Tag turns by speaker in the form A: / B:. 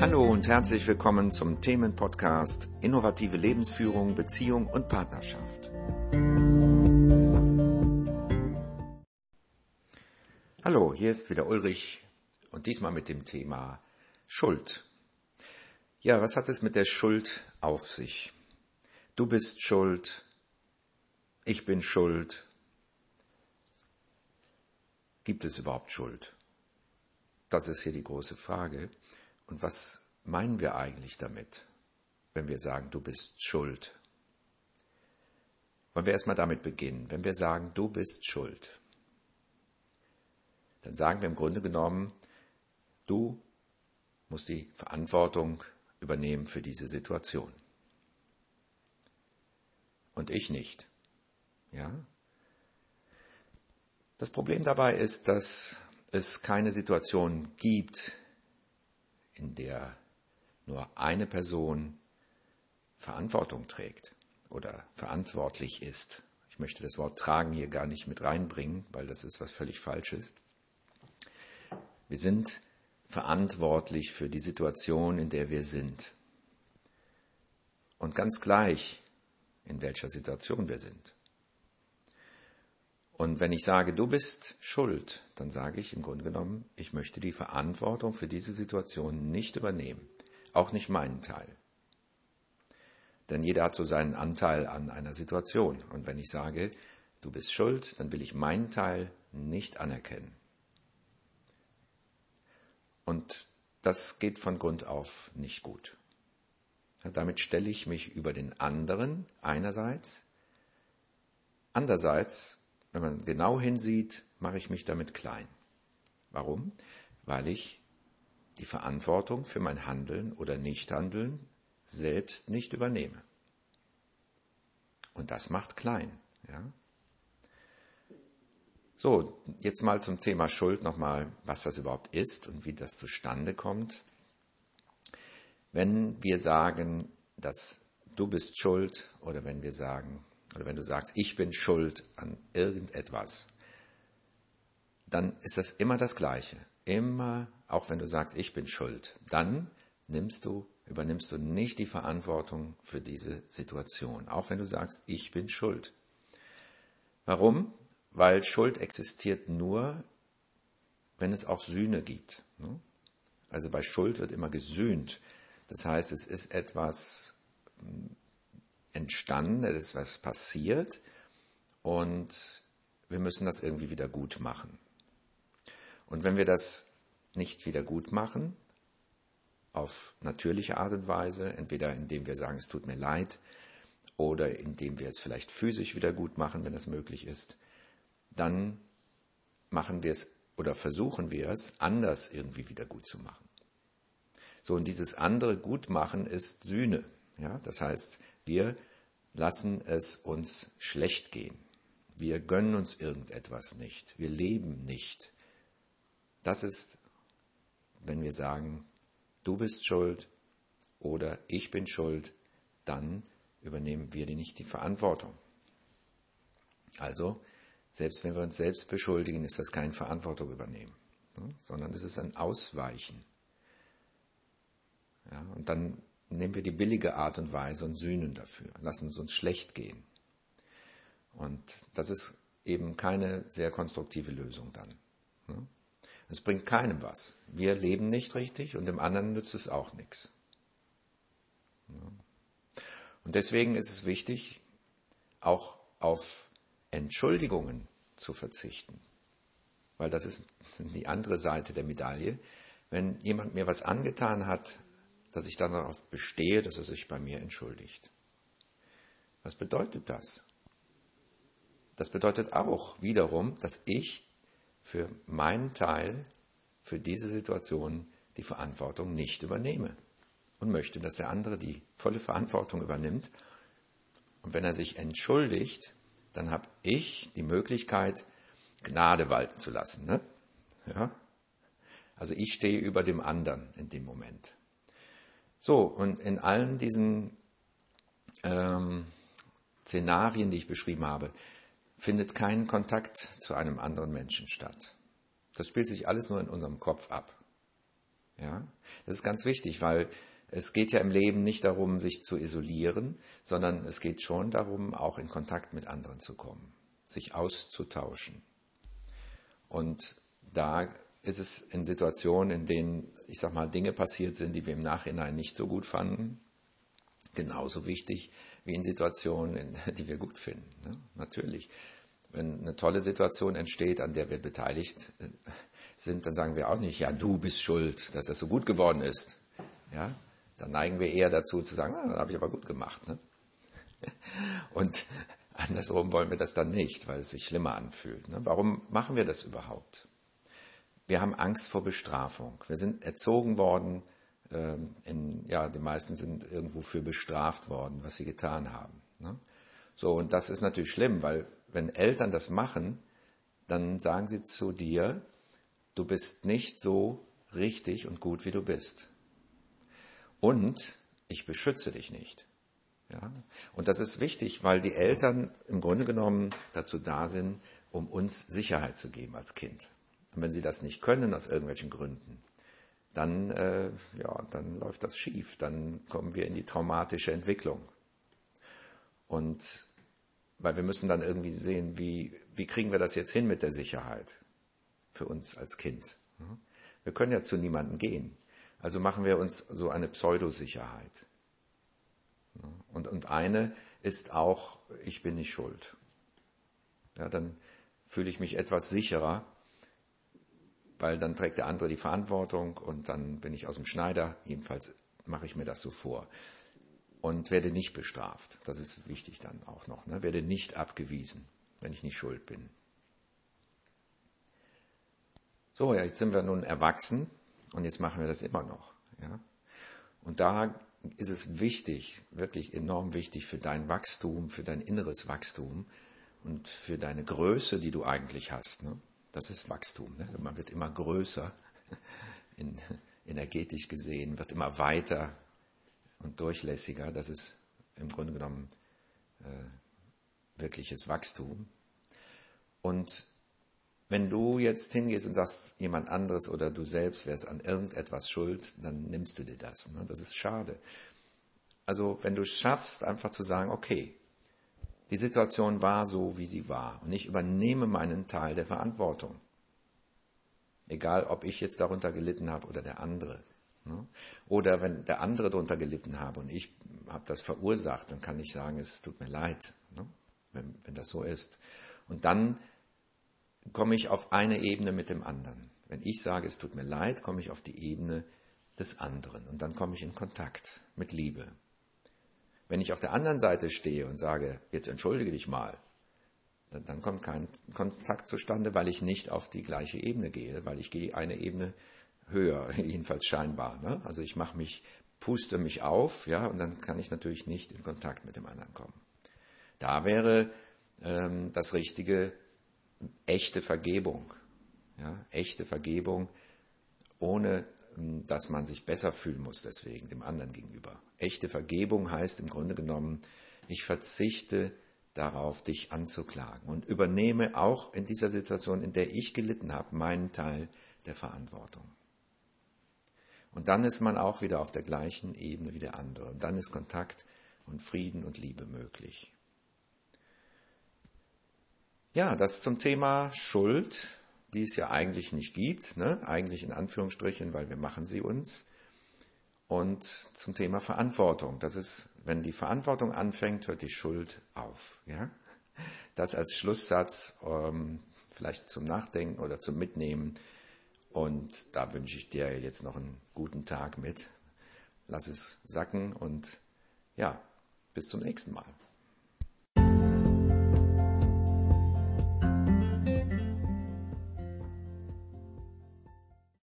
A: Hallo und herzlich willkommen zum Themenpodcast Innovative Lebensführung, Beziehung und Partnerschaft. Hallo, hier ist wieder Ulrich und diesmal mit dem Thema Schuld. Ja, was hat es mit der Schuld auf sich? Du bist schuld, ich bin schuld. Gibt es überhaupt Schuld? Das ist hier die große Frage. Und was meinen wir eigentlich damit, wenn wir sagen, du bist schuld? Wollen wir erstmal damit beginnen. Wenn wir sagen, du bist schuld, dann sagen wir im Grunde genommen, du musst die Verantwortung übernehmen für diese Situation. Und ich nicht. Ja? Das Problem dabei ist, dass es keine Situation gibt, in der nur eine Person Verantwortung trägt oder verantwortlich ist. Ich möchte das Wort tragen hier gar nicht mit reinbringen, weil das ist was völlig Falsches. Wir sind verantwortlich für die Situation, in der wir sind. Und ganz gleich, in welcher Situation wir sind. Und wenn ich sage, du bist schuld, dann sage ich im Grunde genommen, ich möchte die Verantwortung für diese Situation nicht übernehmen, auch nicht meinen Teil. Denn jeder hat so seinen Anteil an einer Situation. Und wenn ich sage, du bist schuld, dann will ich meinen Teil nicht anerkennen. Und das geht von Grund auf nicht gut. damit stelle ich mich über den anderen einerseits, andererseits wenn man genau hinsieht, mache ich mich damit klein. Warum? Weil ich die Verantwortung für mein Handeln oder Nichthandeln selbst nicht übernehme. Und das macht klein. Ja? So, jetzt mal zum Thema Schuld nochmal, was das überhaupt ist und wie das zustande kommt. Wenn wir sagen, dass du bist schuld oder wenn wir sagen, oder wenn du sagst, ich bin schuld an irgendetwas, dann ist das immer das Gleiche. Immer, auch wenn du sagst, ich bin schuld, dann nimmst du, übernimmst du nicht die Verantwortung für diese Situation. Auch wenn du sagst, ich bin schuld. Warum? Weil Schuld existiert nur, wenn es auch Sühne gibt. Ne? Also bei Schuld wird immer gesühnt. Das heißt, es ist etwas entstanden, es ist was passiert und wir müssen das irgendwie wieder gut machen. Und wenn wir das nicht wieder gut machen, auf natürliche Art und Weise, entweder indem wir sagen, es tut mir leid, oder indem wir es vielleicht physisch wieder gut machen, wenn das möglich ist, dann machen wir es oder versuchen wir es anders irgendwie wieder gut zu machen. So, und dieses andere Gutmachen ist Sühne. Ja, das heißt, wir lassen es uns schlecht gehen. Wir gönnen uns irgendetwas nicht. Wir leben nicht. Das ist, wenn wir sagen, du bist schuld oder ich bin schuld, dann übernehmen wir nicht die Verantwortung. Also, selbst wenn wir uns selbst beschuldigen, ist das keine Verantwortung übernehmen, ne, sondern es ist ein Ausweichen. Ja, und dann nehmen wir die billige Art und Weise und sühnen dafür, lassen es uns schlecht gehen. Und das ist eben keine sehr konstruktive Lösung dann. Ne? Es bringt keinem was. Wir leben nicht richtig und dem anderen nützt es auch nichts. Ne? Und deswegen ist es wichtig, auch auf Entschuldigungen zu verzichten. Weil das ist die andere Seite der Medaille. Wenn jemand mir was angetan hat, dass ich dann darauf bestehe, dass er sich bei mir entschuldigt. Was bedeutet das? Das bedeutet auch wiederum, dass ich für meinen Teil, für diese Situation die Verantwortung nicht übernehme und möchte, dass der andere die volle Verantwortung übernimmt. Und wenn er sich entschuldigt, dann habe ich die Möglichkeit, Gnade walten zu lassen. Ne? Ja? Also ich stehe über dem anderen in dem Moment. So, und in allen diesen ähm, Szenarien, die ich beschrieben habe, findet kein Kontakt zu einem anderen Menschen statt. Das spielt sich alles nur in unserem Kopf ab. Ja, das ist ganz wichtig, weil es geht ja im Leben nicht darum, sich zu isolieren, sondern es geht schon darum, auch in Kontakt mit anderen zu kommen, sich auszutauschen. Und da ist es in Situationen, in denen, ich sag mal, Dinge passiert sind, die wir im Nachhinein nicht so gut fanden, genauso wichtig wie in Situationen, die wir gut finden. Ne? Natürlich. Wenn eine tolle Situation entsteht, an der wir beteiligt äh, sind, dann sagen wir auch nicht, ja, du bist schuld, dass das so gut geworden ist. Ja, dann neigen wir eher dazu zu sagen, ah, habe ich aber gut gemacht. Ne? Und andersrum wollen wir das dann nicht, weil es sich schlimmer anfühlt. Ne? Warum machen wir das überhaupt? Wir haben Angst vor Bestrafung. Wir sind erzogen worden, ähm, in, ja, die meisten sind irgendwo für bestraft worden, was sie getan haben. Ne? So, und das ist natürlich schlimm, weil wenn Eltern das machen, dann sagen sie zu dir, du bist nicht so richtig und gut, wie du bist. Und ich beschütze dich nicht. Ja? Und das ist wichtig, weil die Eltern im Grunde genommen dazu da sind, um uns Sicherheit zu geben als Kind. Und wenn sie das nicht können, aus irgendwelchen Gründen, dann, äh, ja, dann läuft das schief. Dann kommen wir in die traumatische Entwicklung. Und weil wir müssen dann irgendwie sehen, wie, wie kriegen wir das jetzt hin mit der Sicherheit für uns als Kind. Wir können ja zu niemandem gehen. Also machen wir uns so eine Pseudosicherheit. Und, und eine ist auch, ich bin nicht schuld. Ja, dann fühle ich mich etwas sicherer, weil dann trägt der andere die Verantwortung und dann bin ich aus dem Schneider. Jedenfalls mache ich mir das so vor. Und werde nicht bestraft. Das ist wichtig dann auch noch. Ne? Werde nicht abgewiesen, wenn ich nicht schuld bin. So, ja, jetzt sind wir nun erwachsen und jetzt machen wir das immer noch. Ja? Und da ist es wichtig, wirklich enorm wichtig für dein Wachstum, für dein inneres Wachstum und für deine Größe, die du eigentlich hast. Ne? Das ist Wachstum. Ne? Man wird immer größer, in, energetisch gesehen, wird immer weiter und durchlässiger. Das ist im Grunde genommen äh, wirkliches Wachstum. Und wenn du jetzt hingehst und sagst, jemand anderes oder du selbst wärst an irgendetwas schuld, dann nimmst du dir das. Ne? Das ist schade. Also wenn du schaffst, einfach zu sagen, okay, die Situation war so, wie sie war und ich übernehme meinen Teil der Verantwortung. Egal, ob ich jetzt darunter gelitten habe oder der andere. Ne? Oder wenn der andere darunter gelitten habe und ich habe das verursacht, dann kann ich sagen, es tut mir leid, ne? wenn, wenn das so ist. Und dann komme ich auf eine Ebene mit dem anderen. Wenn ich sage, es tut mir leid, komme ich auf die Ebene des anderen und dann komme ich in Kontakt mit Liebe. Wenn ich auf der anderen Seite stehe und sage, jetzt entschuldige dich mal, dann, dann kommt kein Kontakt zustande, weil ich nicht auf die gleiche Ebene gehe, weil ich gehe eine Ebene höher, jedenfalls scheinbar. Ne? Also ich mache mich, puste mich auf, ja, und dann kann ich natürlich nicht in Kontakt mit dem anderen kommen. Da wäre ähm, das Richtige, echte Vergebung. Ja, echte Vergebung, ohne dass man sich besser fühlen muss deswegen dem anderen gegenüber. Echte Vergebung heißt im Grunde genommen, ich verzichte darauf, dich anzuklagen und übernehme auch in dieser Situation, in der ich gelitten habe, meinen Teil der Verantwortung. Und dann ist man auch wieder auf der gleichen Ebene wie der andere. Und dann ist Kontakt und Frieden und Liebe möglich. Ja, das zum Thema Schuld, die es ja eigentlich nicht gibt, ne? eigentlich in Anführungsstrichen, weil wir machen sie uns. Und zum Thema Verantwortung. Das ist, wenn die Verantwortung anfängt, hört die Schuld auf. Ja? Das als Schlusssatz, ähm, vielleicht zum Nachdenken oder zum Mitnehmen. Und da wünsche ich dir jetzt noch einen guten Tag mit. Lass es sacken und ja, bis zum nächsten Mal.